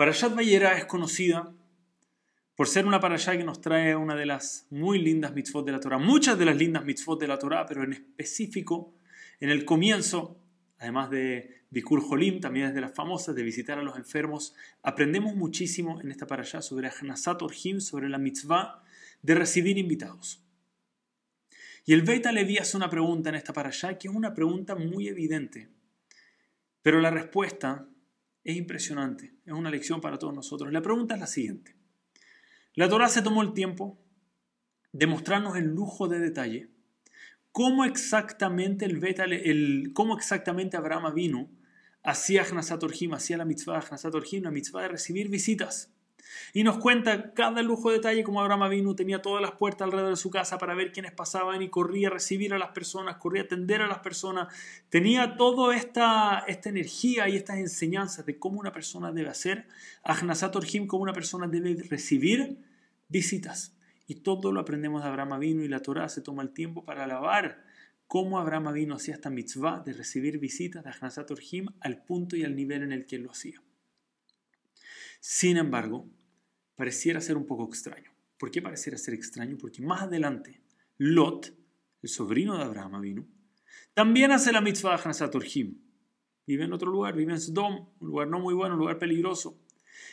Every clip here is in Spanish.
Parashat Vayera es conocida por ser una parasha que nos trae una de las muy lindas mitzvot de la Torah, muchas de las lindas mitzvot de la Torah, pero en específico, en el comienzo, además de Bikur Jolim, también es de las famosas de visitar a los enfermos, aprendemos muchísimo en esta parasha sobre Ahnasat Orhim, sobre la mitzvah de recibir invitados. Y el Beit Levi hace una pregunta en esta parasha que es una pregunta muy evidente, pero la respuesta es impresionante, es una lección para todos nosotros. La pregunta es la siguiente. La Torah se tomó el tiempo de mostrarnos el lujo de detalle cómo exactamente, el, el cómo exactamente Abraham vino hacía Hnasat hacía la mitzvah de la mitzvah de recibir visitas. Y nos cuenta cada lujo de detalle como Abraham vino tenía todas las puertas alrededor de su casa para ver quiénes pasaban y corría a recibir a las personas, corría a atender a las personas. Tenía toda esta, esta energía y estas enseñanzas de cómo una persona debe hacer, a Orjim, cómo una persona debe recibir visitas. Y todo lo aprendemos de Abraham vino y la Torah se toma el tiempo para alabar cómo Abraham vino hacía esta mitzvah de recibir visitas de Ahnasat Orjim al punto y al nivel en el que él lo hacía. Sin embargo, pareciera ser un poco extraño. ¿Por qué pareciera ser extraño? Porque más adelante, Lot, el sobrino de Abraham vino, también hace la mitzvah de Hanasat Vive en otro lugar, vive en Sodom, un lugar no muy bueno, un lugar peligroso.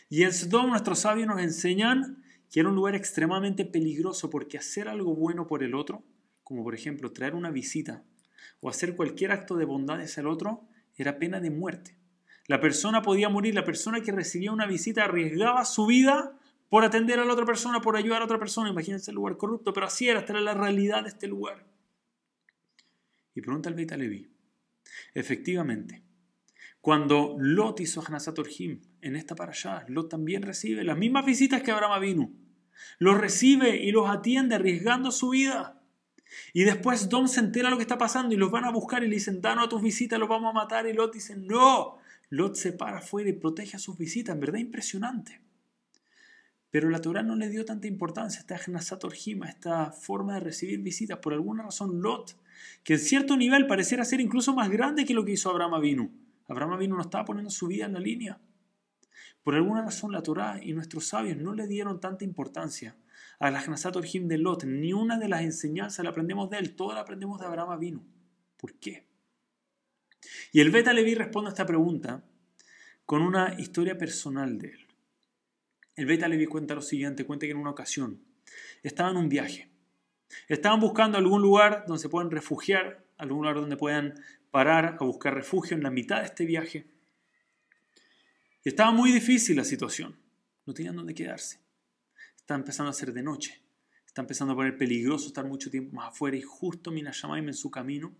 Y en Sodom nuestros sabios nos enseñan que era un lugar extremadamente peligroso porque hacer algo bueno por el otro, como por ejemplo traer una visita o hacer cualquier acto de bondad hacia el otro, era pena de muerte. La persona podía morir, la persona que recibía una visita arriesgaba su vida por atender a la otra persona, por ayudar a otra persona. Imagínense el lugar corrupto, pero así era, esta era la realidad de este lugar. Y pregunta el Beit Levi. Efectivamente, cuando Lot hizo Hanasat Orhim en esta para allá, Lot también recibe las mismas visitas que Abraham vino. Los recibe y los atiende arriesgando su vida. Y después Dom se entera lo que está pasando y los van a buscar y le dicen, danos a tus visitas, los vamos a matar. Y Lot dice, no. Lot se para afuera y protege a sus visitas. En verdad impresionante. Pero la Torah no le dio tanta importancia a esta Gnasat a esta forma de recibir visitas. Por alguna razón, Lot, que en cierto nivel pareciera ser incluso más grande que lo que hizo Abraham Avinu. Abraham Avinu no estaba poniendo su vida en la línea. Por alguna razón, la Torah y nuestros sabios no le dieron tanta importancia a la Gnasat de Lot. Ni una de las enseñanzas la aprendemos de él, toda la aprendemos de Abraham Avinu. ¿Por qué? Y el Beta Levi responde a esta pregunta con una historia personal de él. El Beta Levi cuenta lo siguiente, cuenta que en una ocasión estaban en un viaje. Estaban buscando algún lugar donde se puedan refugiar, algún lugar donde puedan parar a buscar refugio en la mitad de este viaje. Y estaba muy difícil la situación. No tenían dónde quedarse. Está empezando a ser de noche. Está empezando a poner peligroso estar mucho tiempo más afuera y justo Minashamaim en su camino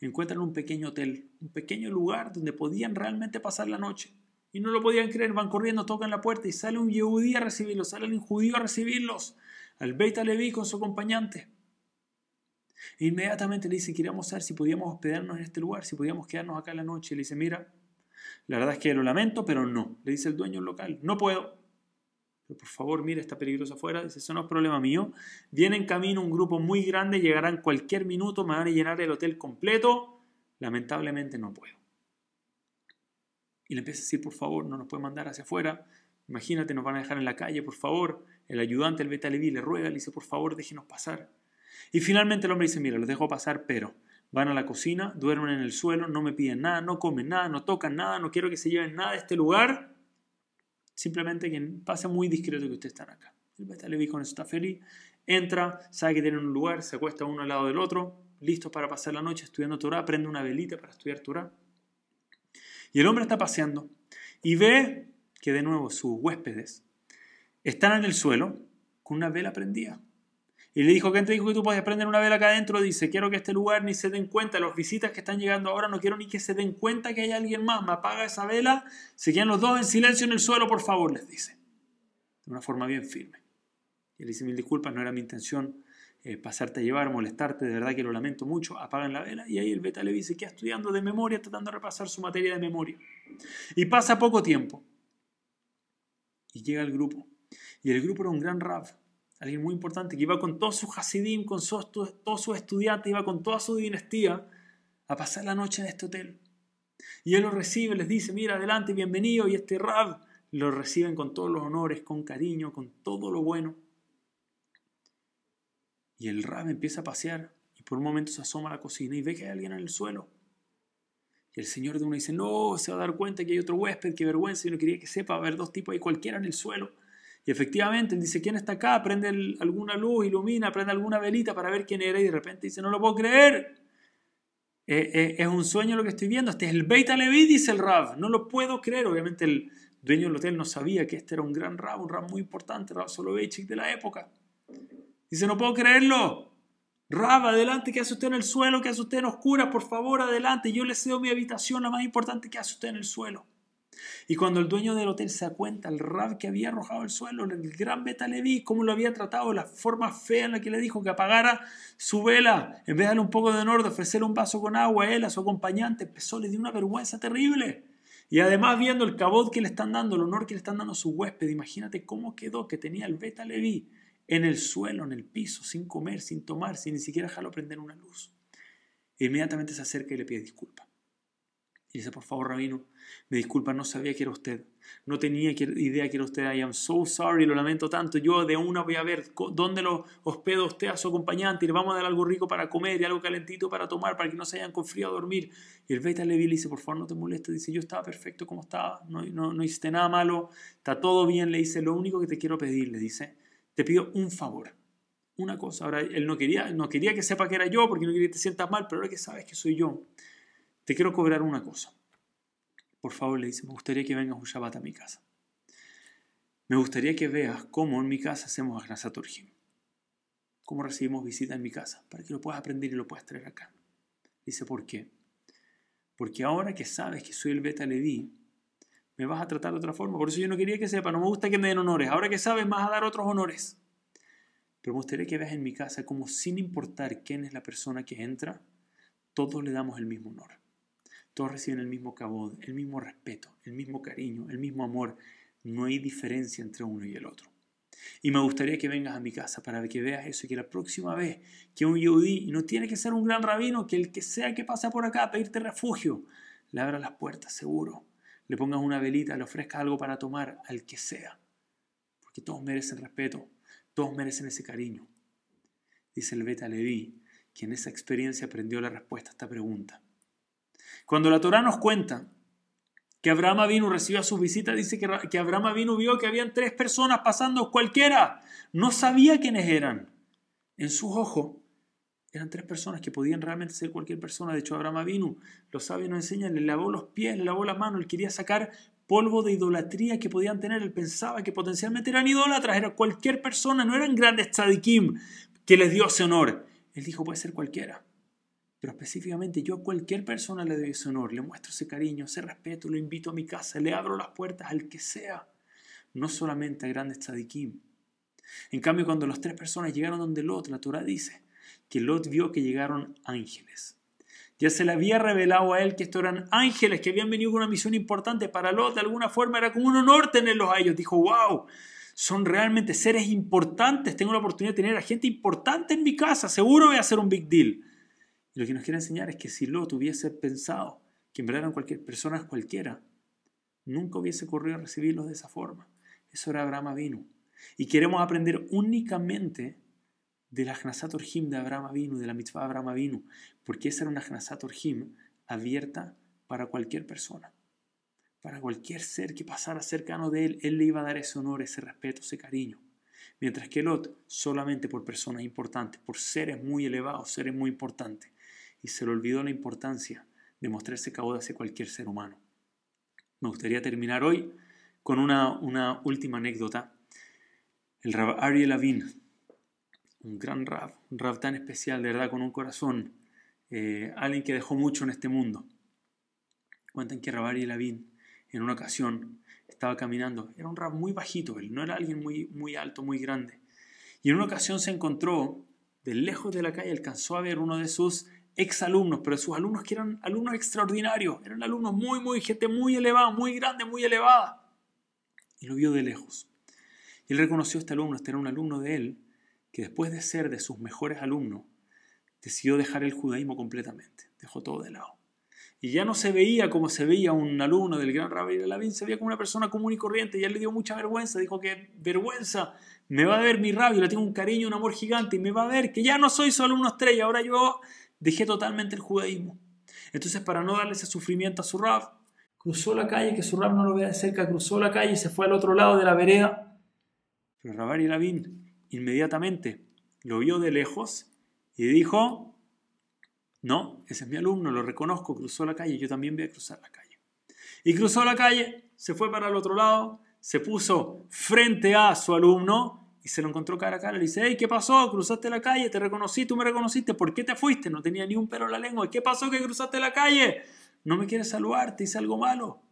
encuentran un pequeño hotel, un pequeño lugar donde podían realmente pasar la noche. Y no lo podían creer, van corriendo, tocan la puerta y sale un yehudí a recibirlos, sale un judío a recibirlos, al Beit Levi con su acompañante. E inmediatamente le dice, queríamos saber si podíamos hospedarnos en este lugar, si podíamos quedarnos acá la noche. Y le dice, mira, la verdad es que lo lamento, pero no. Le dice el dueño local, no puedo. Pero por favor, mira, está peligroso afuera. Dice, eso no es problema mío. Viene en camino un grupo muy grande, llegarán cualquier minuto, me van a llenar el hotel completo. Lamentablemente no puedo y le empieza a decir, por favor, no nos puede mandar hacia afuera, imagínate, nos van a dejar en la calle, por favor. El ayudante, el Beta Levi, le ruega, le dice, por favor, déjenos pasar. Y finalmente el hombre dice, mira, los dejo pasar, pero van a la cocina, duermen en el suelo, no me piden nada, no comen nada, no tocan nada, no quiero que se lleven nada de este lugar. Simplemente que pase muy discreto que ustedes están acá. El Beta Levi con eso está feliz, entra, sabe que tienen un lugar, se acuesta uno al lado del otro, listos para pasar la noche estudiando Torah, prende una velita para estudiar Torah. Y el hombre está paseando y ve que de nuevo sus huéspedes están en el suelo con una vela prendida. Y le dijo, ¿quién te dijo que tú puedes prender una vela acá adentro? Dice, quiero que este lugar ni se den cuenta, los visitas que están llegando ahora, no quiero ni que se den cuenta que hay alguien más. Me apaga esa vela, se quedan los dos en silencio en el suelo, por favor, les dice. De una forma bien firme. Y él dice, mil disculpas, no era mi intención eh, pasarte a llevar, molestarte, de verdad que lo lamento mucho, apagan la vela y ahí el Beta Levi se queda estudiando de memoria, tratando de repasar su materia de memoria. Y pasa poco tiempo y llega el grupo. Y el grupo era un gran rab, alguien muy importante, que iba con todos sus hasidim, con todos sus estudiantes, iba con toda su dinastía a pasar la noche en este hotel. Y él los recibe, les dice, mira, adelante, bienvenido, y este rab lo reciben con todos los honores, con cariño, con todo lo bueno. Y el Rab empieza a pasear y por un momento se asoma a la cocina y ve que hay alguien en el suelo. Y el señor de uno dice, no, se va a dar cuenta que hay otro huésped, qué vergüenza, yo no quería que sepa, haber dos tipos ahí cualquiera en el suelo. Y efectivamente, él dice, ¿quién está acá? Prende alguna luz, ilumina, prende alguna velita para ver quién era y de repente dice, no lo puedo creer. Eh, eh, es un sueño lo que estoy viendo, este es el Beit Levi, dice el Rab, no lo puedo creer. Obviamente el dueño del hotel no sabía que este era un gran Rab, un Rab muy importante, Rab Soloveitchik de la época. Dice, no puedo creerlo. Rab, adelante, ¿qué hace usted en el suelo? ¿Qué hace usted en oscuras? Por favor, adelante. Yo le cedo mi habitación, la más importante, ¿qué hace usted en el suelo? Y cuando el dueño del hotel se da cuenta, el Rab que había arrojado el suelo, el gran Betaleví, cómo lo había tratado, la forma fea en la que le dijo que apagara su vela, en vez de darle un poco de honor, de ofrecerle un vaso con agua a él, a su acompañante, empezó, le dio una vergüenza terrible. Y además viendo el cabot que le están dando, el honor que le están dando a su huésped, imagínate cómo quedó que tenía el Beta Leví en el suelo, en el piso, sin comer, sin tomar, sin ni siquiera dejarlo prender una luz. E inmediatamente se acerca y le pide disculpas. Y dice, por favor, rabino, me disculpa, no sabía que era usted. No tenía idea que era usted. I am so sorry, lo lamento tanto. Yo de una voy a ver dónde lo hospedo usted a su acompañante y le vamos a dar algo rico para comer y algo calentito para tomar para que no se hayan con frío a dormir. Y el Beta Levi le dice, por favor, no te molestes. Dice, yo estaba perfecto como estaba, no, no, no hiciste nada malo, está todo bien. Le dice, lo único que te quiero pedir, le dice, te pido un favor, una cosa. Ahora, él no quería, no quería que sepa que era yo porque no quería que te sientas mal, pero ahora que sabes que soy yo, te quiero cobrar una cosa. Por favor, le dice, me gustaría que vengas un Shabbat a mi casa. Me gustaría que veas cómo en mi casa hacemos Agnasaturjim. Cómo recibimos visita en mi casa, para que lo puedas aprender y lo puedas traer acá. Dice, ¿por qué? Porque ahora que sabes que soy el Beta Leví, me vas a tratar de otra forma. Por eso yo no quería que sepa, no me gusta que me den honores. Ahora que sabes, vas a dar otros honores. Pero me gustaría que veas en mi casa como sin importar quién es la persona que entra, todos le damos el mismo honor. Todos reciben el mismo cabod, el mismo respeto, el mismo cariño, el mismo amor. No hay diferencia entre uno y el otro. Y me gustaría que vengas a mi casa para que veas eso y que la próxima vez que un yudí, y no tiene que ser un gran rabino, que el que sea que pase por acá a pedirte refugio, le abra las puertas seguro le pongas una velita, le ofrezcas algo para tomar al que sea. Porque todos merecen respeto, todos merecen ese cariño. Dice el Beta Leví, quien en esa experiencia aprendió la respuesta a esta pregunta. Cuando la Torah nos cuenta que Abraham vino recibió sus visitas, dice que, que Abraham vino vio que habían tres personas pasando cualquiera. No sabía quiénes eran. En sus ojos eran tres personas que podían realmente ser cualquier persona. De hecho, Abraham vino, los sabios nos enseñan, le lavó los pies, le lavó las manos, él quería sacar polvo de idolatría que podían tener. Él pensaba que potencialmente eran idólatras, era cualquier persona, no eran grandes tzadikim que les dio ese honor. Él dijo, puede ser cualquiera. Pero específicamente yo a cualquier persona le doy ese honor, le muestro ese cariño, ese respeto, lo invito a mi casa, le abro las puertas al que sea, no solamente a grandes tzadikim. En cambio, cuando las tres personas llegaron donde Lot, la Torah dice, que Lot vio que llegaron ángeles. Ya se le había revelado a él que estos eran ángeles que habían venido con una misión importante para Lot. De alguna forma era como un honor tenerlos a ellos. Dijo, wow, son realmente seres importantes. Tengo la oportunidad de tener a gente importante en mi casa. Seguro voy a hacer un big deal. Y lo que nos quiere enseñar es que si Lot hubiese pensado que en verdad eran cualquier, personas cualquiera, nunca hubiese corrido a recibirlos de esa forma. Eso era Abraham vino. Y queremos aprender únicamente de la Hnasat Orhim de Abraham vino, de la mitzvah Abraham vino, porque esa era una Hnasat Orhim abierta para cualquier persona, para cualquier ser que pasara cercano de él, él le iba a dar ese honor, ese respeto, ese cariño. Mientras que Lot, solamente por personas importantes, por seres muy elevados, seres muy importantes, y se le olvidó la importancia de mostrarse cabo hacia cualquier ser humano. Me gustaría terminar hoy con una, una última anécdota. El Rab Ariel Avin, un gran Rav, un Rav tan especial, de verdad, con un corazón, eh, alguien que dejó mucho en este mundo. Cuentan que Rabari Lavín en una ocasión estaba caminando, era un Rav muy bajito, él no era alguien muy, muy alto, muy grande. Y en una ocasión se encontró, de lejos de la calle, alcanzó a ver uno de sus exalumnos, pero sus alumnos que eran alumnos extraordinarios, eran alumnos muy, muy, gente muy elevada, muy grande, muy elevada. Y lo vio de lejos. Y él reconoció a este alumno, este era un alumno de él, que después de ser de sus mejores alumnos, decidió dejar el judaísmo completamente, dejó todo de lado. y ya no se veía como se veía un alumno del gran Rabbi Lavín, se veía como una persona común y corriente, y él le dio mucha vergüenza, dijo que vergüenza, me va a ver mi rabio, le tengo un cariño, un amor gigante, y me va a ver que ya no soy solo alumno estrella, ahora yo dejé totalmente el judaísmo. Entonces, para no darle ese sufrimiento a su rab, cruzó la calle, que su rab no lo vea de cerca, cruzó la calle y se fue al otro lado de la vereda. Pero Rabbi Lavín inmediatamente lo vio de lejos y dijo, no, ese es mi alumno, lo reconozco, cruzó la calle, yo también voy a cruzar la calle. Y cruzó la calle, se fue para el otro lado, se puso frente a su alumno y se lo encontró cara a cara. Le dice, hey, ¿qué pasó? Cruzaste la calle, te reconocí, tú me reconociste, ¿por qué te fuiste? No tenía ni un pelo en la lengua. ¿Qué pasó que cruzaste la calle? No me quieres saludar, te hice algo malo.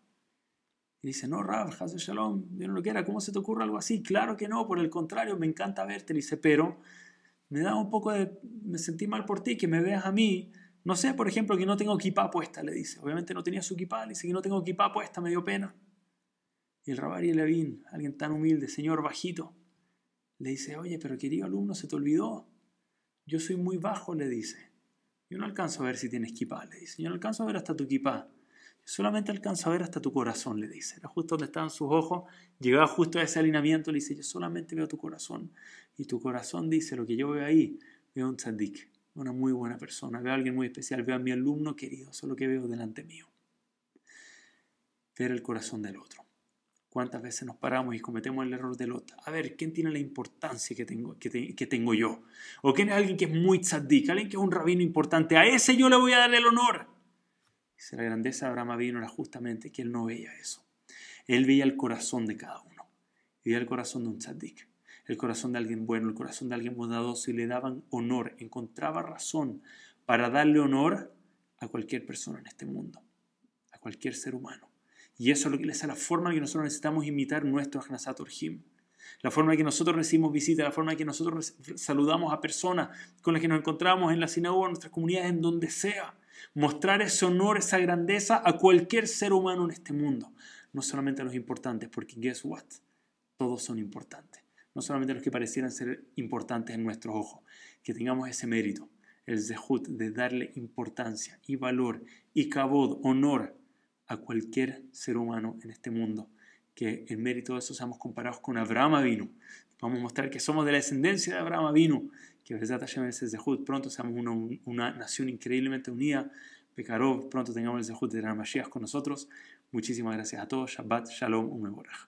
Y dice, no, Rab, Hazel Shalom, yo no lo quiera, ¿cómo se te ocurre algo así? Claro que no, por el contrario, me encanta verte. Le dice, pero me da un poco de, me sentí mal por ti, que me veas a mí. No sé, por ejemplo, que no tengo equipa puesta, le dice. Obviamente no tenía su equipa, le dice que no tengo equipa puesta, me dio pena. Y el Rabari Levin, alguien tan humilde, señor bajito, le dice, oye, pero querido alumno, se te olvidó. Yo soy muy bajo, le dice. Yo no alcanzo a ver si tienes equipa, le dice. Yo no alcanzo a ver hasta tu equipa. Solamente alcanzo a ver hasta tu corazón, le dice. Era justo donde estaban sus ojos. Llegaba justo a ese alineamiento, le dice, yo solamente veo tu corazón. Y tu corazón dice, lo que yo veo ahí, veo un tzaddik, una muy buena persona, veo a alguien muy especial, veo a mi alumno querido, eso es lo que veo delante mío. Ver el corazón del otro. ¿Cuántas veces nos paramos y cometemos el error del otro? A ver, ¿quién tiene la importancia que tengo, que, que tengo yo? ¿O quién es alguien que es muy tzaddik, alguien que es un rabino importante? A ese yo le voy a dar el honor. Dice, la grandeza de Abraham vino era justamente que él no veía eso. Él veía el corazón de cada uno. Veía el corazón de un tzaddik, el corazón de alguien bueno, el corazón de alguien bondadoso y le daban honor. Encontraba razón para darle honor a cualquier persona en este mundo, a cualquier ser humano. Y eso es lo que es la forma en que nosotros necesitamos imitar nuestro Hanasat Orhim. La forma en que nosotros recibimos visitas, la forma en que nosotros saludamos a personas con las que nos encontramos en la sinagoga, en nuestras comunidades, en donde sea mostrar ese honor, esa grandeza a cualquier ser humano en este mundo. No solamente a los importantes, porque guess what? Todos son importantes. No solamente los que parecieran ser importantes en nuestros ojos. Que tengamos ese mérito, el zehut, de darle importancia y valor y cabod, honor a cualquier ser humano en este mundo. Que en mérito de eso seamos comparados con Abraham vino. Vamos a mostrar que somos de la descendencia de Abraham vino que Besat Hashem ese Zehut, pronto seamos una, una, nación increíblemente unida. Pekarov, pronto tengamos el Zehut de la Mashiach con nosotros. Muchísimas gracias a todos. Shabbat, Shalom, un